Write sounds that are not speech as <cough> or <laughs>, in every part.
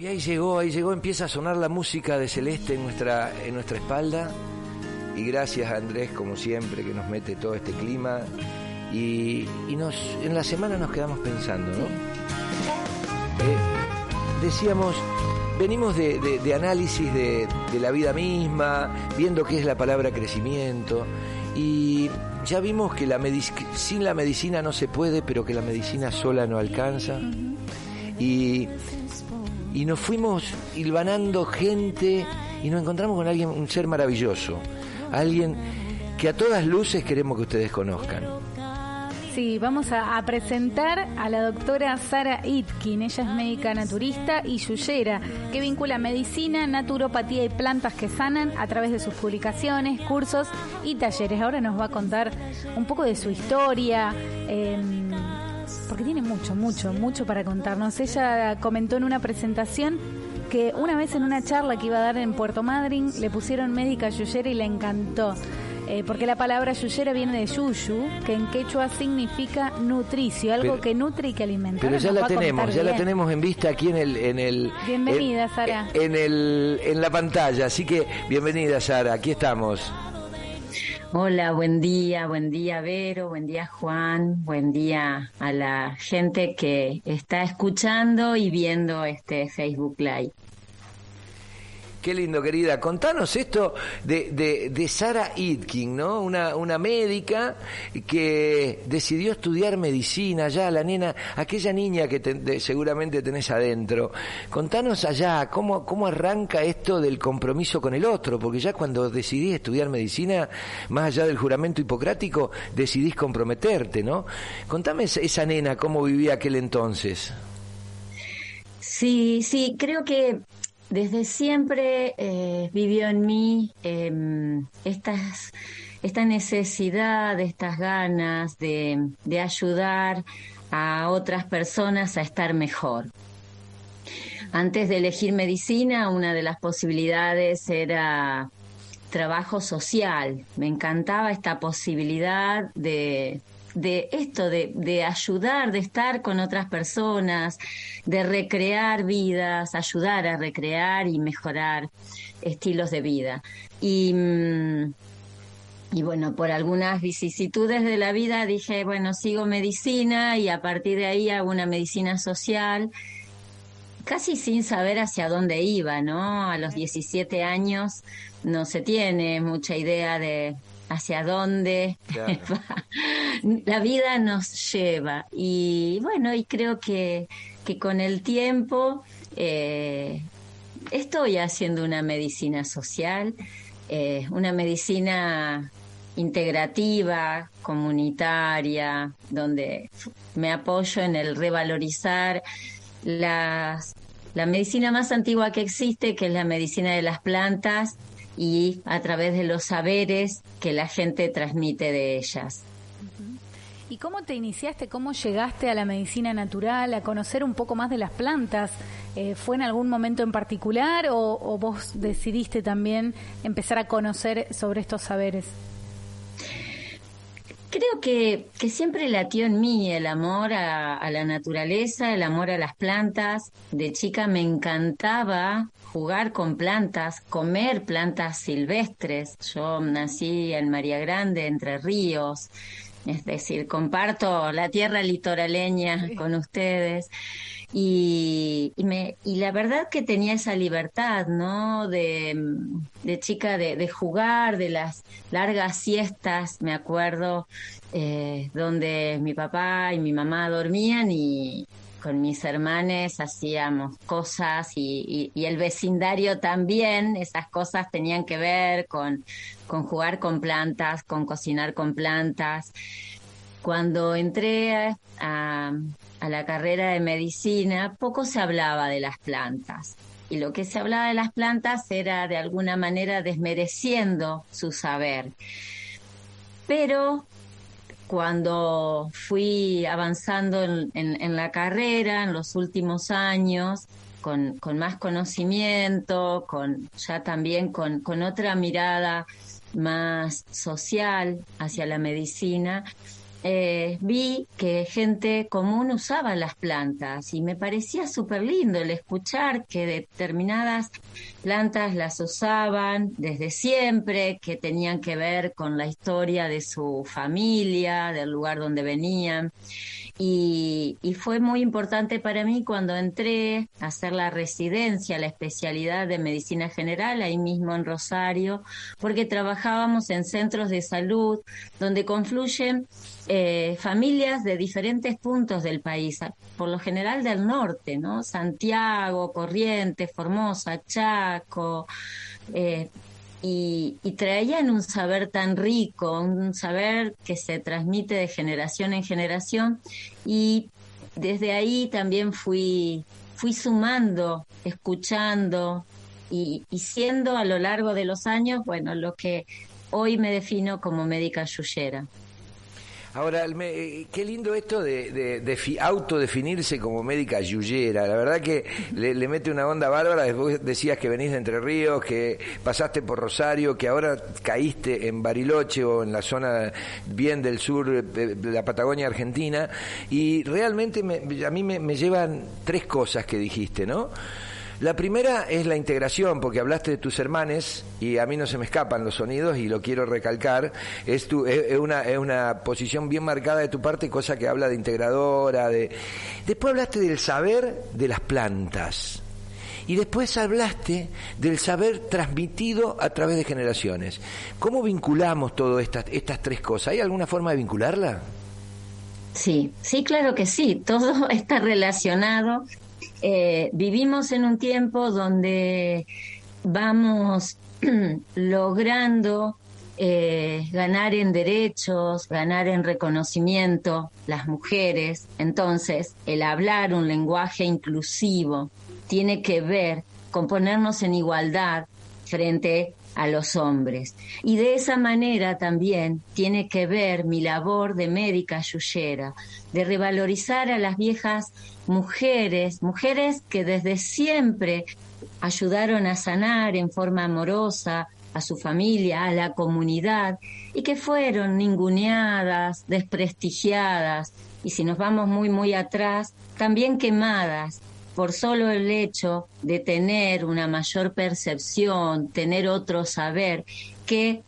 Y ahí llegó, ahí llegó, empieza a sonar la música de Celeste en nuestra, en nuestra espalda. Y gracias a Andrés, como siempre, que nos mete todo este clima. Y, nos, en la semana nos quedamos pensando, ¿no? Eh, decíamos, venimos de, análisis de, la vida misma, viendo qué es la palabra crecimiento. Y ya vimos que la sin la medicina no se puede, pero que la medicina sola no alcanza. Y y nos fuimos hilvanando gente y nos encontramos con alguien, un ser maravilloso, alguien que a todas luces queremos que ustedes conozcan. Sí, vamos a, presentar a la doctora Sara Itkin. Ella es médica naturista y yuyera, que vincula medicina, naturopatía y plantas que sanan a través de sus publicaciones, cursos y talleres. Ahora nos va a contar un poco de su historia. Eh, porque tiene mucho, mucho, mucho para contarnos. Ella comentó en una presentación que una vez en una charla que iba a dar en Puerto Madryn le pusieron médica yuyera y le encantó. Eh, porque la palabra yuyera viene de yuyu, que en quechua significa nutricio, algo que nutre y que alimenta. Pero ya la tenemos, ya la tenemos en vista aquí en el... En el bienvenida, Sara. En, el, en la pantalla, así que bienvenida, Sara, aquí estamos. Hola, buen día, buen día Vero, buen día Juan, buen día a la gente que está escuchando y viendo este Facebook Live. Qué lindo, querida. Contanos esto de, de, de Sara Itkin, ¿no? Una, una médica que decidió estudiar medicina allá, la nena, aquella niña que seguramente tenés adentro. Contanos allá, ¿cómo, ¿cómo arranca esto del compromiso con el otro? Porque ya cuando decidís estudiar medicina, más allá del juramento hipocrático, decidís comprometerte, ¿no? Contame esa nena, cómo vivía aquel entonces. Sí, sí, creo que desde siempre eh, vivió en mí em, esta necesidad, estas ganas de ayudar a otras personas a estar mejor. Antes de elegir medicina, una de las posibilidades era trabajo social. Me encantaba esta posibilidad de, de esto, de, de, ayudar, de estar con otras personas, de recrear vidas, ayudar a recrear y mejorar estilos de vida. Y, mm, y bueno, por algunas vicisitudes de la vida dije, bueno, sigo medicina y a partir de ahí hago una medicina social casi sin saber hacia dónde iba, ¿no? A los 17 años no se tiene mucha idea de hacia dónde <laughs> la vida nos lleva. Y bueno, y creo que, que con el tiempo eh, estoy haciendo una medicina social, eh, una medicina integrativa, comunitaria, donde me apoyo en el revalorizar las, la medicina más antigua que existe, que es la medicina de las plantas, y a través de los saberes que la gente transmite de ellas. ¿Y cómo te iniciaste? ¿Cómo llegaste a la medicina natural, a conocer un poco más de las plantas? Eh, ¿Fue en algún momento en particular o, vos decidiste también empezar a conocer sobre estos saberes? Creo que, que siempre latió en mí el amor a, a, la naturaleza, el amor a las plantas. De chica me encantaba jugar con plantas, comer plantas silvestres. Yo nací en María Grande, Entre Ríos, es decir, comparto la tierra litoraleña con ustedes. Y, me, y la verdad que tenía esa libertad, ¿no? De, de chica, de, de, jugar, de las largas siestas, me acuerdo, eh, donde mi papá y mi mamá dormían y, con mis hermanos hacíamos cosas y, el vecindario también, esas cosas tenían que ver con, jugar con plantas, con cocinar con plantas. Cuando entré a la carrera de medicina, poco se hablaba de las plantas. Y lo que se hablaba de las plantas era de alguna manera desmereciendo su saber. Pero cuando fui avanzando en, la carrera, en los últimos años, con, más conocimiento, con ya también con, otra mirada más social hacia la medicina, eh, vi que gente común usaba las plantas y me parecía súper lindo el escuchar que determinadas plantas las usaban desde siempre, que tenían que ver con la historia de su familia, del lugar donde venían. Y, fue muy importante para mí cuando entré a hacer la residencia, la especialidad de medicina general, ahí mismo en Rosario, porque trabajábamos en centros de salud donde confluyen eh, familias de diferentes puntos del país, por lo general del norte, ¿no? Santiago, Corrientes, Formosa, Chaco, eh, y, traían un saber tan rico, un saber que se transmite de generación en generación y desde ahí también fui, fui sumando, escuchando y, y siendo a lo largo de los años, bueno, lo que hoy me defino como médica yuyera. Ahora, eh, qué lindo esto de, autodefinirse como médica yuyera. La verdad que le, mete una onda bárbara. Después decías que venís de Entre Ríos, que pasaste por Rosario, que ahora caíste en Bariloche o en la zona bien del sur de la Patagonia Argentina. Y realmente a mí me llevan tres cosas que dijiste, ¿no? La primera es la integración, porque hablaste de tus hermanes y a mí no se me escapan los sonidos y lo quiero recalcar. Es, tu, es, una, es una posición bien marcada de tu parte, cosa que habla de integradora. De... Después hablaste del saber de las plantas. Y después hablaste del saber transmitido a través de generaciones. ¿Cómo vinculamos todas estas, estas tres cosas? ¿Hay alguna forma de vincularla? Sí, sí, claro que sí. Todo <laughs> está relacionado eh, vivimos en un tiempo donde vamos <clears throat> logrando eh, ganar en derechos, ganar en reconocimiento las mujeres. Entonces, el hablar un lenguaje inclusivo tiene que ver con ponernos en igualdad frente a los hombres. Y de esa manera también tiene que ver mi labor de médica yuyera, de revalorizar a las viejas mujeres, mujeres que desde siempre ayudaron a sanar en forma amorosa a su familia, a la comunidad, y que fueron ninguneadas, desprestigiadas, y si nos vamos muy, muy atrás, también quemadas por solo el hecho de tener una mayor percepción, tener otro saber que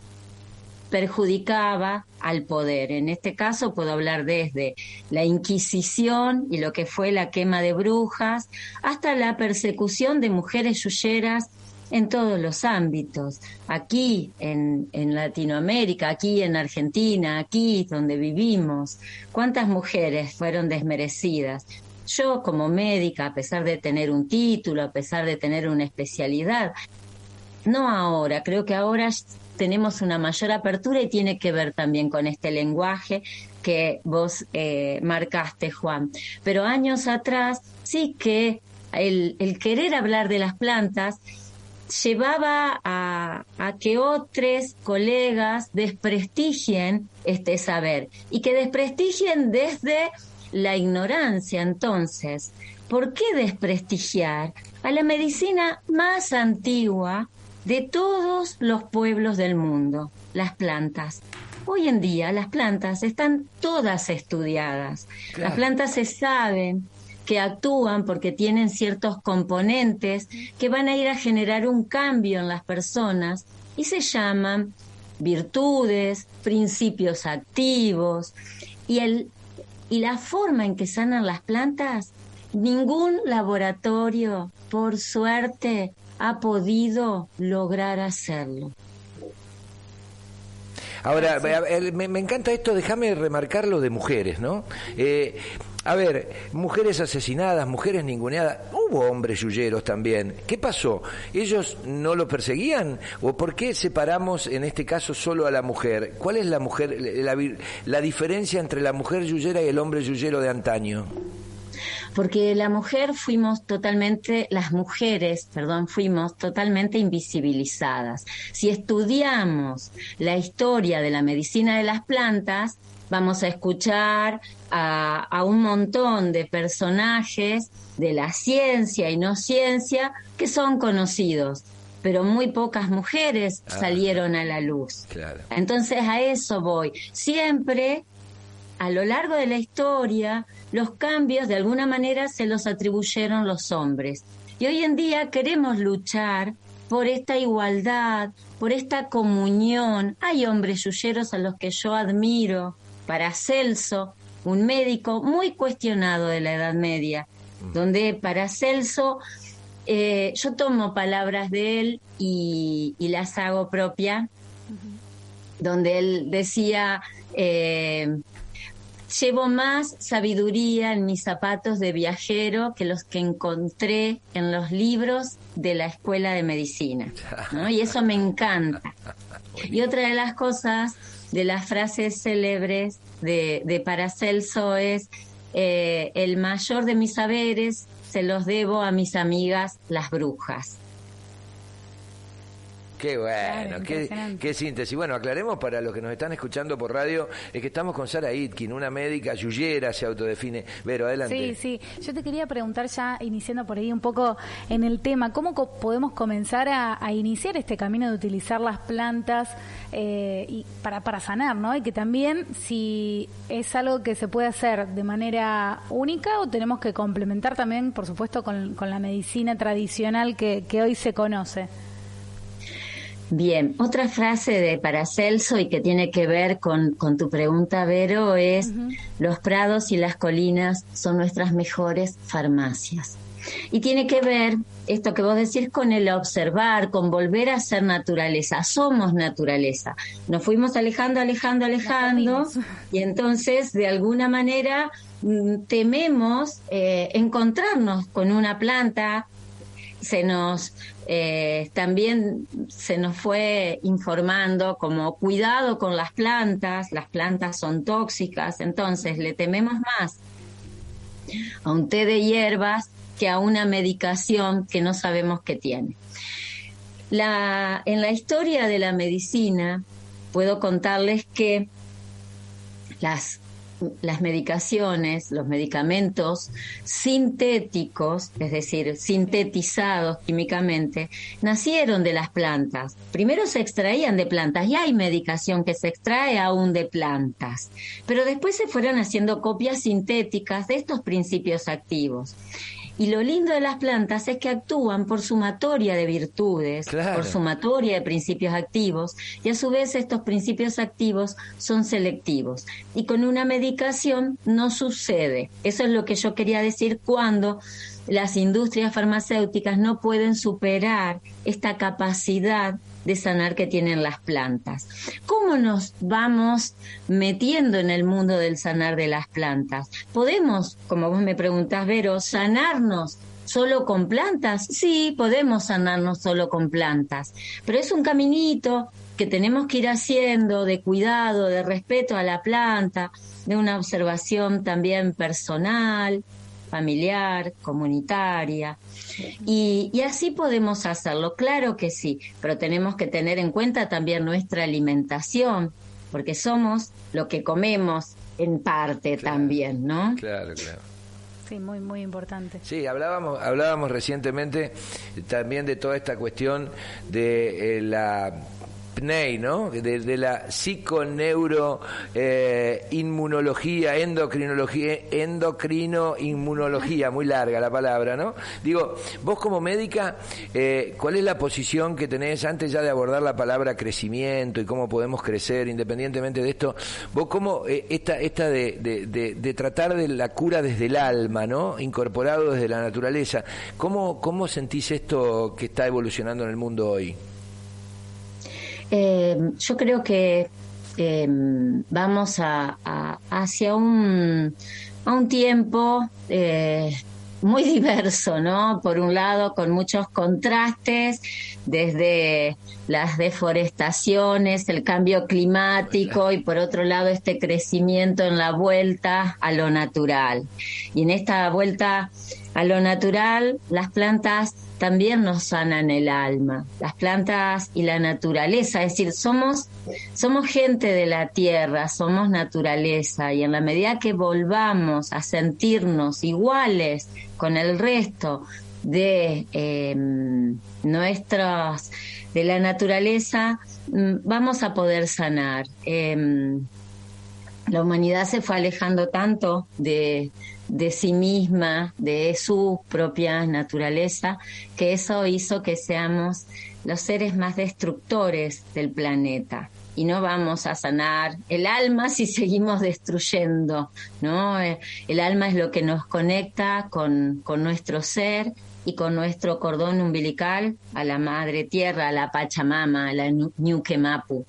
perjudicaba al poder. En este caso puedo hablar desde la Inquisición y lo que fue la quema de brujas, hasta la persecución de mujeres yuyeras en todos los ámbitos. Aquí en, en, Latinoamérica, aquí en Argentina, aquí donde vivimos, ¿cuántas mujeres fueron desmerecidas? Yo como médica, a pesar de tener un título, a pesar de tener una especialidad, no ahora, creo que ahora tenemos una mayor apertura y tiene que ver también con este lenguaje que vos eh, marcaste, Juan. Pero años atrás sí que el, querer hablar de las plantas llevaba a, a, que otros colegas desprestigien este saber y que desprestigien desde la ignorancia. Entonces, ¿por qué desprestigiar a la medicina más antigua de todos los pueblos del mundo, las plantas? Hoy en día las plantas están todas estudiadas. Las plantas se saben que actúan porque tienen ciertos componentes que van a ir a generar un cambio en las personas y se llaman virtudes, principios activos. Y el y la forma en que sanan las plantas, ningún laboratorio, por suerte, ha podido lograr hacerlo. Ahora, me, encanta esto, déjame remarcar lo de mujeres, ¿no? Eh, a ver, mujeres asesinadas, mujeres ninguneadas, hubo hombres yuyeros también. ¿Qué pasó? ¿Ellos no lo perseguían? ¿O por qué separamos en este caso solo a la mujer? ¿Cuál es la mujer, la, la diferencia entre la mujer yuyera y el hombre yuyero de antaño? porque la mujer fuimos totalmente, las mujeres, perdón, fuimos totalmente invisibilizadas. Si estudiamos la historia de la medicina de las plantas, vamos a escuchar a, un montón de personajes de la ciencia y no ciencia que son conocidos, pero muy pocas mujeres ah. salieron a la luz. Entonces a eso voy. Siempre a lo largo de la historia los cambios de alguna manera se los atribuyeron los hombres. Y hoy en día queremos luchar por esta igualdad, por esta comunión. Hay hombres yuyeros a los que yo admiro. Paracelso, un médico muy cuestionado de la Edad Media, donde Paracelso, eh, yo tomo palabras de él y, las hago propia, donde él decía, eh, Llevo más sabiduría en mis zapatos de viajero que los que encontré en los libros de la escuela de medicina. Y eso me encanta. <laughs> Y otra de las cosas, de las frases célebres de, de Paracelso es, eh, el mayor de mis saberes se los debo a mis amigas las brujas. Qué bueno, qué, síntesis. Bueno, aclaremos para los que nos están escuchando por radio, es que estamos con Sara Itkin, una médica yuyera, se autodefine. Vero, adelante. Sí, sí. Yo te quería preguntar ya, iniciando por ahí un poco en el tema, ¿cómo podemos comenzar a, iniciar este camino de utilizar las plantas eh, y para, para sanar, ¿no? Y que también si es algo que se puede hacer de manera única o tenemos que complementar también, por supuesto, con, la medicina tradicional que hoy se conoce. Bien, otra frase de Paracelso y que tiene que ver con, tu pregunta, Vero, es los prados y las colinas son nuestras mejores farmacias. Y tiene que ver esto que vos decís con el observar, con volver a ser naturaleza. Somos naturaleza. Nos fuimos alejando, alejando, alejando y entonces de alguna manera mm, tememos eh, encontrarnos con una planta, se nos eh, también se nos fue informando como cuidado con las plantas, las plantas son tóxicas, entonces le tememos más a un té de hierbas que a una medicación que no sabemos qué tiene. La, en la historia de la medicina puedo contarles que las las medicaciones, los medicamentos sintéticos, es decir, sintetizados químicamente, nacieron de las plantas. Primero se extraían de plantas y hay medicación que se extrae aún de plantas, pero después se fueron haciendo copias sintéticas de estos principios activos. Y lo lindo de las plantas es que actúan por sumatoria de virtudes, por sumatoria de principios activos, y a su vez estos principios activos son selectivos. Y con una medicación no sucede. Eso es lo que yo quería decir cuando las industrias farmacéuticas no pueden superar esta capacidad de sanar que tienen las plantas. ¿Cómo nos vamos metiendo en el mundo del sanar de las plantas? ¿Podemos, como vos me preguntás, Vero, sanarnos solo con plantas? Sí, podemos sanarnos solo con plantas, pero es un caminito que tenemos que ir haciendo de cuidado, de respeto a la planta, de una observación también personal, familiar, comunitaria. Y, así podemos hacerlo, claro que sí, pero tenemos que tener en cuenta también nuestra alimentación, porque somos lo que comemos en parte también, ¿no? Claro, claro. Sí, muy, muy importante. Sí, hablábamos, hablábamos recientemente también de toda esta cuestión de eh, la PNEI, ¿no? De, la psiconeuro eh, endocrinología, endocrino inmunología, muy larga la palabra, ¿no? Digo, vos como médica, eh, ¿cuál es la posición que tenés antes ya de abordar la palabra crecimiento y cómo podemos crecer independientemente de esto? Vos cómo eh, esta, esta de, de, de, tratar de la cura desde el alma, ¿no? Incorporado desde la naturaleza, ¿cómo, cómo sentís esto que está evolucionando en el mundo hoy? Eh, yo creo que eh, vamos a, hacia un, a un tiempo eh, muy <laughs> diverso, ¿no? Por un lado, con muchos contrastes, desde las deforestaciones, el cambio climático y por otro lado este crecimiento en la vuelta a lo natural. Y en esta vuelta a lo natural, las plantas también nos sanan el alma, las plantas y la naturaleza, es decir, somos, somos gente de la tierra, somos naturaleza y en la medida que volvamos a sentirnos iguales con el resto de em, nuestros, de la naturaleza, mm, vamos a poder sanar. Em, la humanidad se fue alejando tanto de, de sí misma, de su propia naturaleza, que eso hizo que seamos los seres más destructores del planeta y no vamos a sanar el alma si <laughs> seguimos destruyendo, ¿no? Eh, el alma es lo que nos conecta con, con nuestro ser y con nuestro cordón umbilical a la madre tierra, a la Pachamama, a la Ñuquemapu.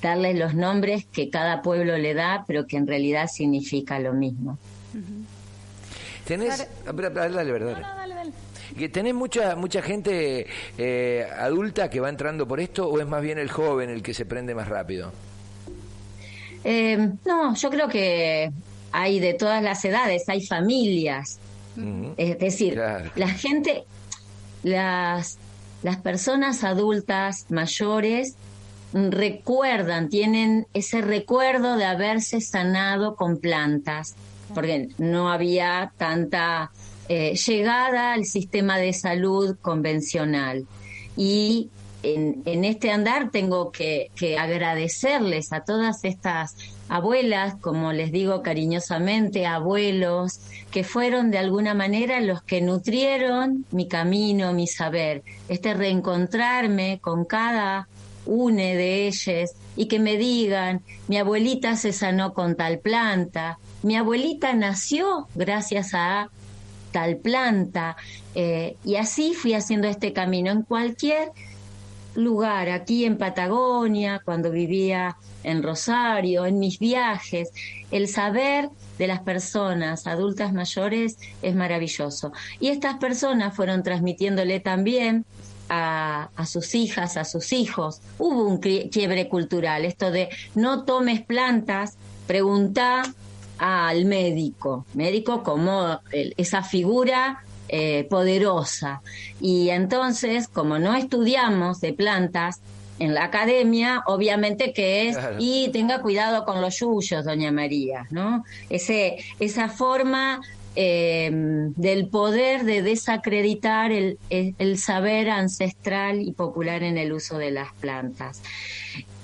Darle los nombres que cada pueblo le da, pero que en realidad significa lo mismo. ¿Tenés? Dale, verdad. ¿Tenés mucha, mucha gente eh, adulta que va entrando por esto o es más bien el joven el que se prende más rápido? Eh, no, yo creo que hay de todas las edades, hay familias. Es decir, la gente, las, las personas adultas mayores recuerdan, tienen ese recuerdo de haberse sanado con plantas, porque no había tanta eh, llegada al sistema de salud convencional. Y en, este andar tengo que, que, agradecerles a todas estas abuelas, como les digo cariñosamente, abuelos, que fueron de alguna manera los que nutrieron mi camino, mi saber, este reencontrarme con cada une de ellos y que me digan, mi abuelita se sanó con tal planta, mi abuelita nació gracias a tal planta. Eh, y así fui haciendo este camino en cualquier lugar, aquí en Patagonia, cuando vivía en Rosario, en mis viajes. El saber de las personas adultas mayores es maravilloso. Y estas personas fueron transmitiéndole también a, a, sus hijas, a sus hijos. Hubo un quiebre cultural, esto de no tomes plantas, pregunta al médico, médico como esa figura eh, poderosa. Y entonces, como no estudiamos de plantas en la academia, obviamente que es, y tenga cuidado con los yuyos, doña María, ¿no? Ese, esa forma eh, del poder de desacreditar el, el saber ancestral y popular en el uso de las plantas.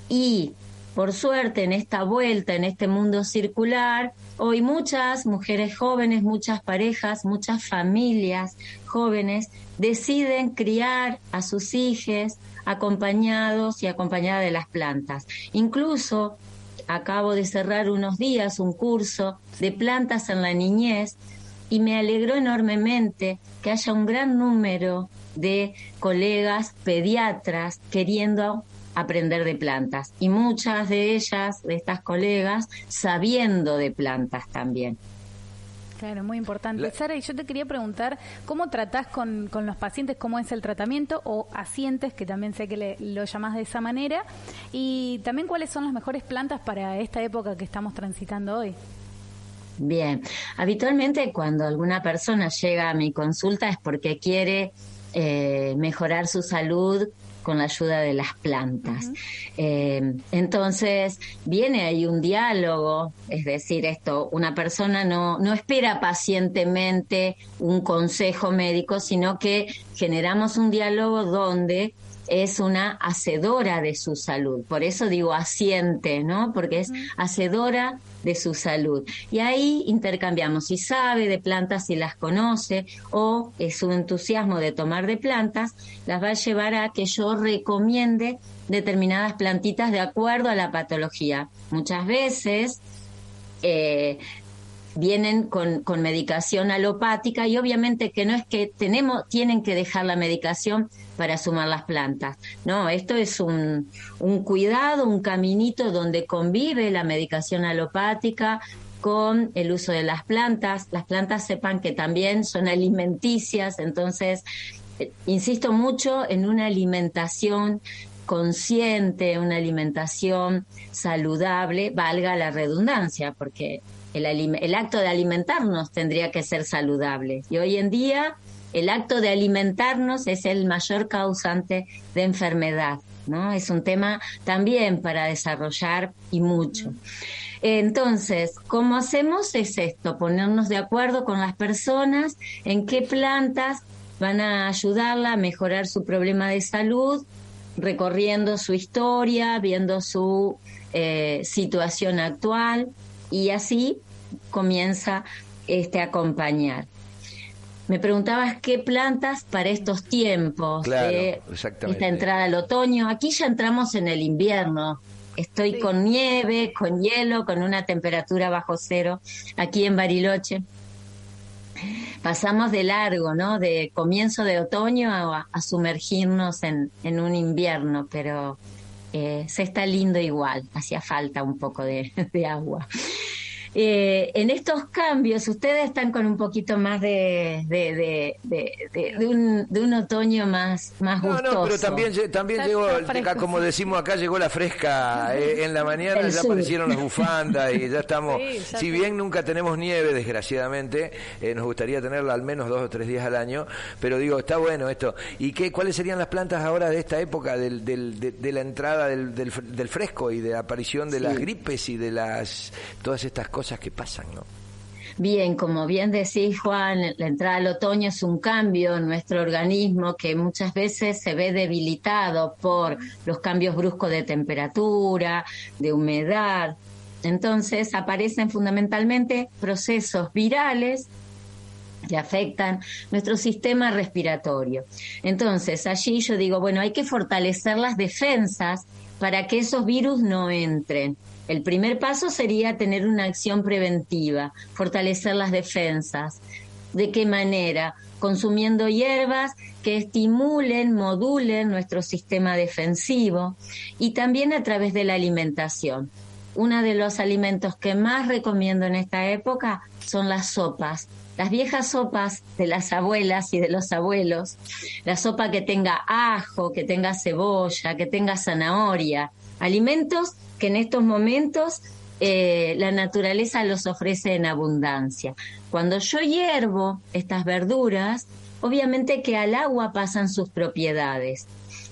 Y por suerte, en esta vuelta, en este mundo circular, hoy muchas mujeres jóvenes, muchas parejas, muchas familias jóvenes deciden criar a sus hijos acompañados y acompañadas de las plantas. Incluso acabo de cerrar unos días un curso de plantas en la niñez y me alegró enormemente que haya un gran número de colegas pediatras queriendo aprender de plantas y muchas de ellas, de estas colegas, sabiendo de plantas también. Claro, muy importante. Sara, y yo te quería preguntar, ¿cómo tratás con, con, los pacientes? ¿Cómo es el tratamiento? O asientes, que también sé que le, lo llamás de esa manera. Y también, ¿cuáles son las mejores plantas para esta época que estamos transitando hoy? Bien, habitualmente cuando alguna persona llega a mi consulta es porque quiere eh, mejorar su salud con la ayuda de las plantas. Eh, entonces, viene ahí un diálogo, es decir, esto, una persona no, no espera pacientemente un consejo médico, sino que generamos un diálogo donde es una hacedora de su salud. Por eso digo asiente, ¿no? Porque es hacedora de su salud. Y ahí intercambiamos si sabe de plantas, si las conoce, o es su entusiasmo de tomar de plantas, las va a llevar a que yo recomiende determinadas plantitas de acuerdo a la patología. Muchas veces eh, vienen con, con, medicación alopática y obviamente que no es que tenemos, tienen que dejar la medicación para sumar las plantas. No, esto es un, un cuidado, un caminito donde convive la medicación alopática con el uso de las plantas. Las plantas sepan que también son alimenticias, entonces eh, insisto mucho en una alimentación consciente, una alimentación saludable, valga la redundancia, porque el, acto de alimentarnos tendría que ser saludable. Y hoy en día el acto de alimentarnos es el mayor causante de enfermedad, ¿no? Es un tema también para desarrollar y mucho. Entonces, ¿cómo hacemos? Es esto, ponernos de acuerdo con las personas en qué plantas van a ayudarla a mejorar su problema de salud, recorriendo su historia, viendo su eh, situación actual y así comienza este, a acompañar. Me preguntabas qué plantas para estos tiempos de esta entrada al otoño. Aquí ya entramos en el invierno. Estoy con nieve, con hielo, con una temperatura bajo cero aquí en Bariloche. Pasamos de largo, ¿no? De comienzo de otoño a, sumergirnos en, un invierno, pero eh, se está lindo igual. Hacía falta un poco de <laughs> agua. Eh, en estos cambios ustedes están con un poquito más de, de, de, un, otoño más, más gustoso. No, no, pero también, también llegó, como decimos acá, llegó la fresca. Eh, en la mañana ya aparecieron las <laughs> bufandas y ya estamos. si bien nunca tenemos nieve, desgraciadamente, eh, nos gustaría tenerla al menos dos o tres días al año, pero digo, está bueno esto. ¿Y qué, cuáles serían las plantas ahora de esta época, del, del, de, la entrada del, del, fresco y de la aparición de las gripes y de las todas estas cosas? Que pasan, ¿no? Bien, como bien decís, Juan, la entrada al otoño es un cambio en nuestro organismo que muchas veces se ve debilitado por los cambios bruscos de temperatura, de humedad. Entonces aparecen fundamentalmente procesos virales que afectan nuestro sistema respiratorio. Entonces, allí yo digo, bueno, hay que fortalecer las defensas para que esos virus no entren. El primer paso sería tener una acción preventiva, fortalecer las defensas. ¿De qué manera? Consumiendo hierbas que estimulen, modulen nuestro sistema defensivo y también a través de la alimentación. Uno de los alimentos que más recomiendo en esta época son las sopas. Las viejas sopas de las abuelas y de los abuelos, la sopa que tenga ajo, que tenga cebolla, que tenga zanahoria, alimentos que en estos momentos eh, la naturaleza los ofrece en abundancia. Cuando yo hiervo estas verduras, obviamente que al agua pasan sus propiedades.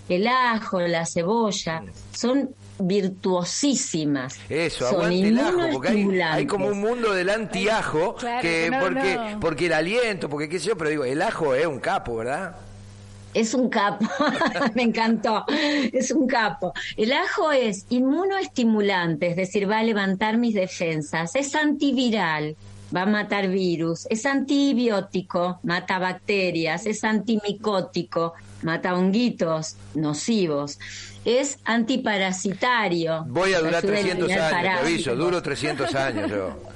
El ajo, la cebolla, son virtuosísimas. Eso, aguante el ajo, porque hay, como un mundo del antiajo, que, porque, porque el aliento, porque qué sé yo, pero digo, el ajo es un capo, ¿verdad? Es un capo, <laughs> me encantó, es un capo. El ajo es inmunoestimulante, es decir, va a levantar mis defensas, es antiviral, va a matar virus, es antibiótico, mata bacterias, es antimicótico, mata honguitos nocivos, es antiparasitario. Voy a durar 300 años, te aviso, duro 300 años yo.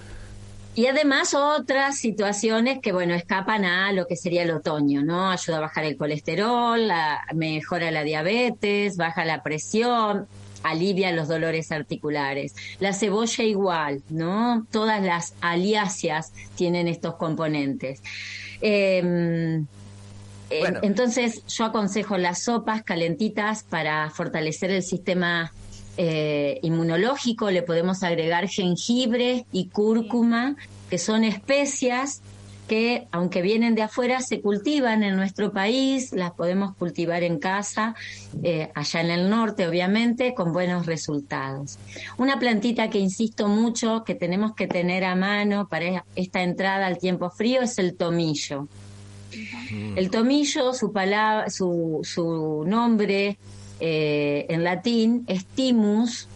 Y además otras situaciones que, bueno, escapan a lo que sería el otoño, ¿no? Ayuda a bajar el colesterol, mejora la diabetes, baja la presión, alivia los dolores articulares. La cebolla igual, ¿no? Todas las aliáceas tienen estos componentes. Em, entonces yo aconsejo las sopas calentitas para fortalecer el sistema eh, inmunológico, le podemos agregar jengibre y cúrcuma, que son especias que, aunque vienen de afuera, se cultivan en nuestro país, las podemos cultivar en casa, eh, allá en el norte, obviamente, con buenos resultados. Una plantita que insisto mucho que tenemos que tener a mano para esta entrada al tiempo frío es el tomillo. El tomillo, su, palabra, su, su nombre eh, en latín es timus,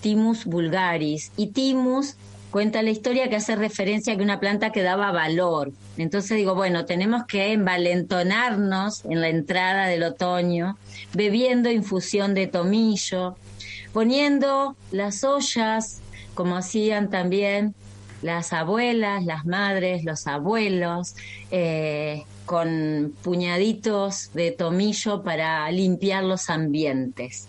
timus vulgaris, y timus cuenta la historia que hace referencia a que una planta que daba valor. Entonces digo, bueno, tenemos que envalentonarnos en la entrada del otoño, bebiendo infusión de tomillo, poniendo las ollas, como hacían también las abuelas, las madres, los abuelos, eh, con puñaditos de tomillo para limpiar los ambientes.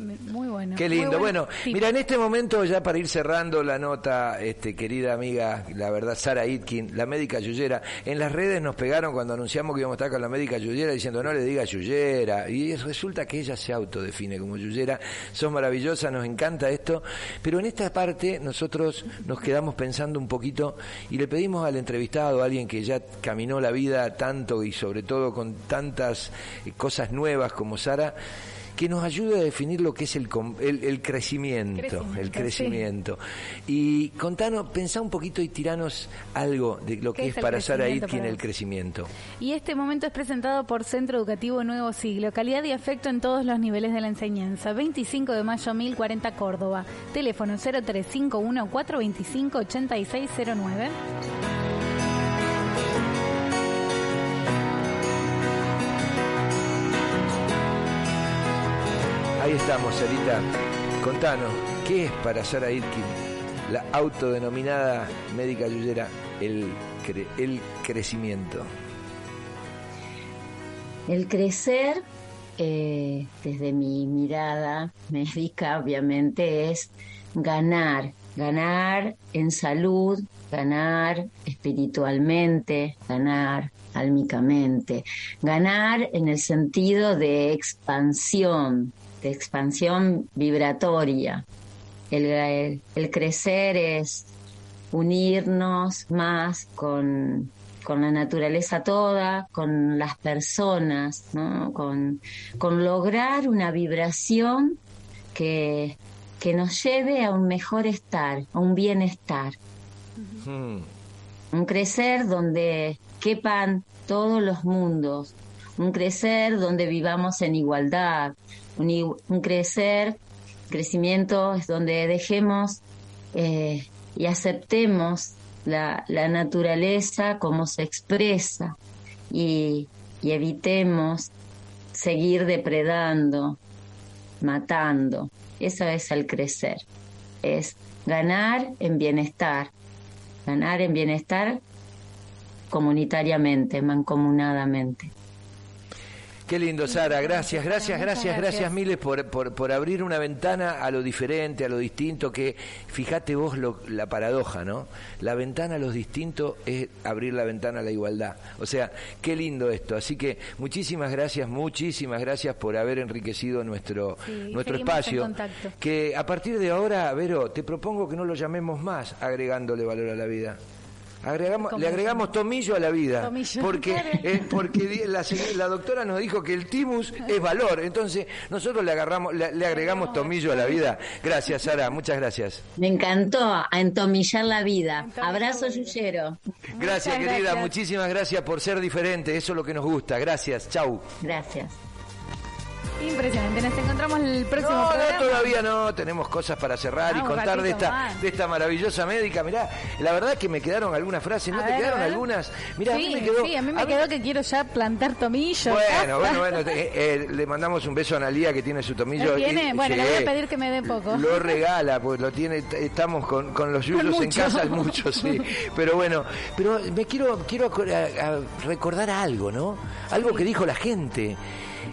Muy bueno. Qué lindo. Bueno, mira, en este momento, ya para ir cerrando la nota, este, querida amiga, la verdad, Sara Itkin, la médica Yuyera, en las redes nos pegaron cuando anunciamos que íbamos a estar con la médica Yuyera diciendo no le diga Yuyera. Y resulta que ella se autodefine como Yuyera. Sos maravillosa, nos encanta esto. Pero en esta parte nosotros nos quedamos pensando un poquito y le pedimos al entrevistado, a alguien que ya caminó la vida tanto y sobre todo con tantas cosas nuevas como Sara, que nos ayude a definir lo que es el, el, crecimiento, el crecimiento. Y contanos, pensá un poquito y tiranos algo de lo que es, para Sara Itkin el crecimiento. Y este momento es presentado por Centro Educativo Nuevo Siglo, calidad y afecto en todos los niveles de la enseñanza. 25 de mayo 1040 Córdoba. Teléfono 0351 425 8609. Estamos, Sarita. Contanos, ¿qué es para Sara Itkin, la autodenominada médica yuyera, el, el crecimiento? El crecer, eh, desde mi mirada médica, obviamente, es ganar, ganar en salud, ganar espiritualmente, ganar álmicamente, ganar en el sentido de expansión, de expansión vibratoria. El, crecer es unirnos más con, la naturaleza toda, con las personas, con, lograr una vibración que, que nos lleve a un mejor estar, a un bienestar. Hmm. Un crecer donde quepan todos los mundos, un crecer donde vivamos en igualdad, un, crecer, crecimiento es donde dejemos eh, y aceptemos la, naturaleza como se expresa y, y evitemos seguir depredando, matando. Eso es el crecer. Es ganar en bienestar. Ganar en bienestar comunitariamente, mancomunadamente. Qué lindo, Sara. Gracias, gracias, gracias, gracias, miles por, por, abrir una ventana a lo diferente, a lo distinto, que fíjate vos la paradoja, ¿no? La ventana a lo distinto es abrir la ventana a la igualdad. O sea, qué lindo esto. Así que muchísimas gracias, muchísimas gracias por haber enriquecido nuestro, nuestro espacio. Que a partir de ahora, Vero, te propongo que no lo llamemos más agregándole valor a la vida le agregamos tomillo a la vida, porque <laughs> eh, porque la, doctora nos dijo que el timus es valor, entonces nosotros le agarramos le, agregamos tomillo a la vida. Gracias, Sara, muchas gracias. Me encantó a entomillar la vida. Abrazo Yuyero. Gracias, querida, muchísimas gracias por ser diferente, eso es lo que nos gusta. Gracias, chau. Gracias. Impresionante, nos encontramos el próximo no, programa. No, todavía no, tenemos cosas para cerrar y contar de esta, de esta maravillosa médica. Mirá, la verdad que me quedaron algunas frases, ¿no te quedaron algunas? Mirá, sí, a mí me quedó. Sí, a mí me quedó que quiero ya plantar tomillo. Bueno, bueno, <laughs> bueno, eh, eh, le mandamos un beso a Analía que tiene su tomillo. ¿Tiene? bueno, le voy a pedir que me dé poco. Lo regala, pues lo tiene, estamos con, con los yuyos en casa, mucho, <laughs> sí. Pero bueno, pero me quiero, quiero recordar algo, ¿no? Algo que dijo la gente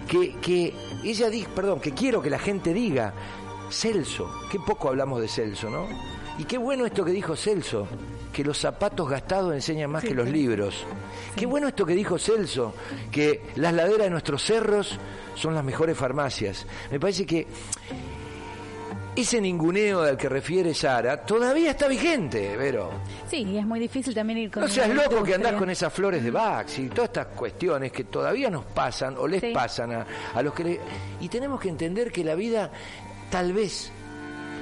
que, que ella dice, perdón, que quiero que la gente diga, Celso, qué poco hablamos de Celso, ¿no? Y qué bueno esto que dijo Celso, que los zapatos gastados enseñan más que los libros. Qué bueno esto que dijo Celso, que las laderas de nuestros cerros son las mejores farmacias. Me parece que ese ninguneo al que refiere Sara todavía está vigente, Vero. Sí, es muy difícil también ir con... No seas loco que andás con esas flores de Bax y todas estas cuestiones que todavía nos pasan o les pasan a, a los que... Le... Y tenemos que entender que la vida tal vez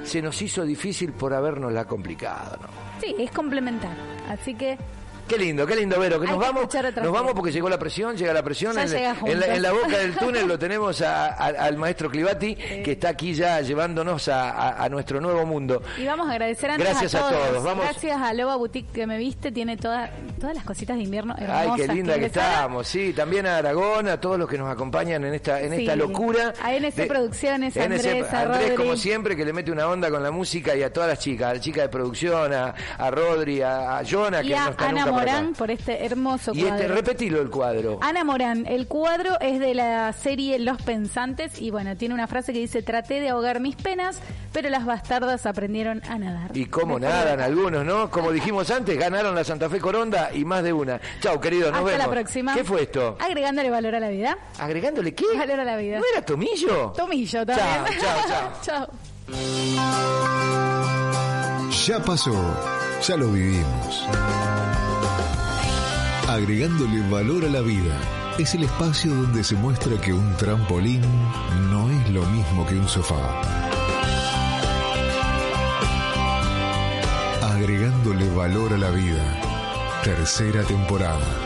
se nos hizo difícil por habernos la complicado, ¿no? Sí, es complementar. Así que Qué lindo, qué lindo, Vero, que nos vamos, nos vamos porque llegó la presión, llega la presión. En, la, boca del <laughs> túnel lo tenemos al maestro Clivati, que está aquí ya llevándonos a, nuestro nuevo mundo. Y vamos a agradecer antes Gracias a todos. Gracias a Loba Boutique que me viste, tiene todas todas las cositas de invierno hermosas. Ay, qué linda que, estamos, sí. También a Aragón, a todos los que nos acompañan en esta en esta locura. A NC Producciones, Andrés, a Andrés como siempre, que le mete una onda con la música y a todas las chicas, a la chica de producción, a, Rodri, a, Jonah, que no está nunca Morán por este hermoso cuadro. Y este, repetilo el cuadro. Ana Morán, el cuadro es de la serie Los Pensantes y bueno, tiene una frase que dice, traté de ahogar mis penas, pero las bastardas aprendieron a nadar. Y cómo nadan algunos, ¿no? Como dijimos antes, ganaron la Santa Fe Coronda y más de una. Chao, querido, nos Hasta la próxima. ¿Qué fue esto? Agregándole valor a la vida. ¿Agregándole qué? Valor a la vida. ¿No era tomillo? Tomillo también. Chao, chao, chao. <laughs> chao. Ya pasó, ya lo vivimos agregándole valor a la vida es el espacio donde se muestra que un trampolín no es lo mismo que un sofá. Agregándole valor a la vida. Tercera temporada.